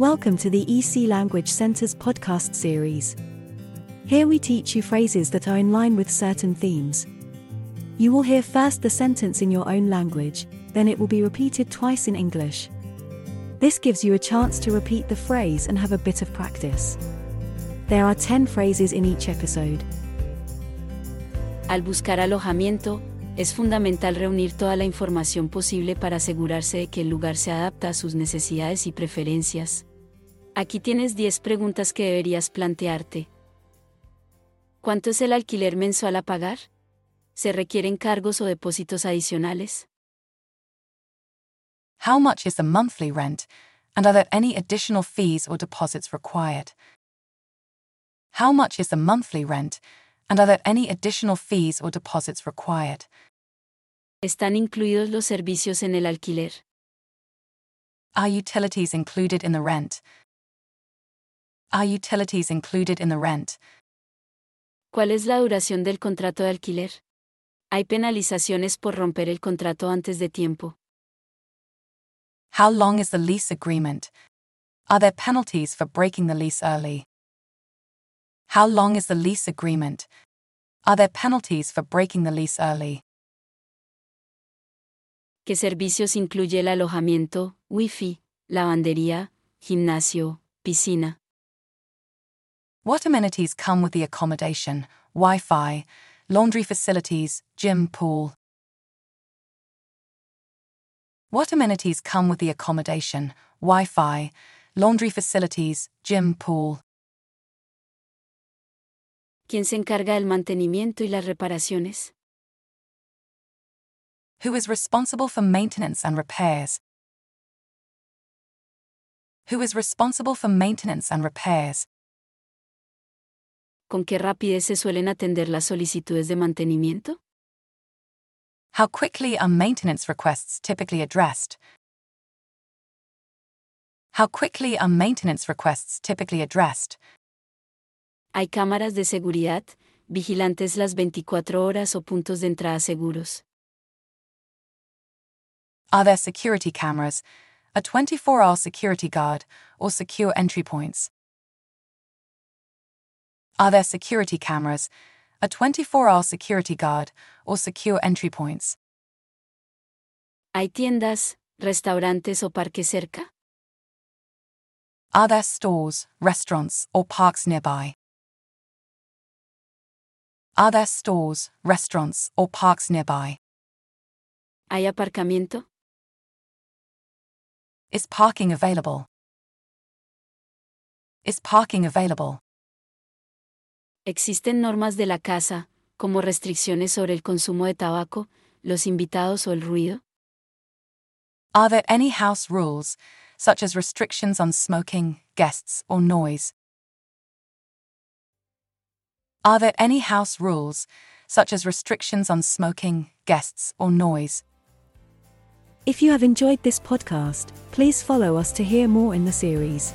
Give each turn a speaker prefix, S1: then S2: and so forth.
S1: Welcome to the EC Language Center's podcast series. Here we teach you phrases that are in line with certain themes. You will hear first the sentence in your own language, then it will be repeated twice in English. This gives you a chance to repeat the phrase and have a bit of practice. There are 10 phrases in each episode.
S2: Al buscar alojamiento, es fundamental reunir toda la información posible para asegurarse de que el lugar se adapta a sus necesidades y preferencias. Aquí tienes 10 preguntas que deberías plantearte. ¿Cuánto es el alquiler mensual a pagar? ¿Se requieren cargos o depósitos adicionales?
S3: How much is the monthly rent, and are there any additional fees or deposits required? How much is the monthly rent, and are there any additional fees or deposits required?
S2: ¿Están incluidos los servicios en el alquiler?
S3: Are utilities included in the rent? Are utilities included in the rent?
S2: ¿Cuál es la duración del contrato de alquiler? ¿Hay penalizaciones por romper el contrato antes de tiempo?
S3: How long is the lease agreement? Are there penalties for breaking the lease early? How long is the lease agreement? Are there penalties for breaking the lease early?
S2: ¿Qué servicios incluye el alojamiento, wifi, lavandería, gimnasio, piscina?
S3: What amenities come with the accommodation, Wi Fi, laundry facilities, gym, pool? What amenities come with the accommodation, Wi Fi, laundry facilities, gym, pool?
S2: ¿Quién se encarga del mantenimiento y las reparaciones?
S3: Who is responsible for maintenance and repairs? Who is responsible for maintenance and repairs?
S2: ¿Con qué rapidez se suelen atender las solicitudes de mantenimiento?
S3: How quickly are maintenance requests typically addressed? How quickly are maintenance requests typically addressed?
S2: ¿Hay cámaras de seguridad, vigilantes las 24 horas o puntos de entrada seguros?
S3: Are there security cameras, a 24 hour security guard, or secure entry points? Are there security cameras, a 24 hour security guard, or secure entry points?
S2: ¿Hay tiendas, restaurantes o parques cerca?
S3: Are there stores, restaurants, or parks nearby? Are there stores, restaurants, or parks nearby?
S2: ¿Hay aparcamiento?
S3: Is parking available? Is parking available?
S2: ¿Existen normas de la casa, como restricciones sobre el consumo de tabaco, los invitados o el ruido?
S3: Are there any house rules, such as restrictions on smoking, guests, or noise? Are there any house rules, such as restrictions on smoking, guests, or noise?
S1: If you have enjoyed this podcast, please follow us to hear more in the series.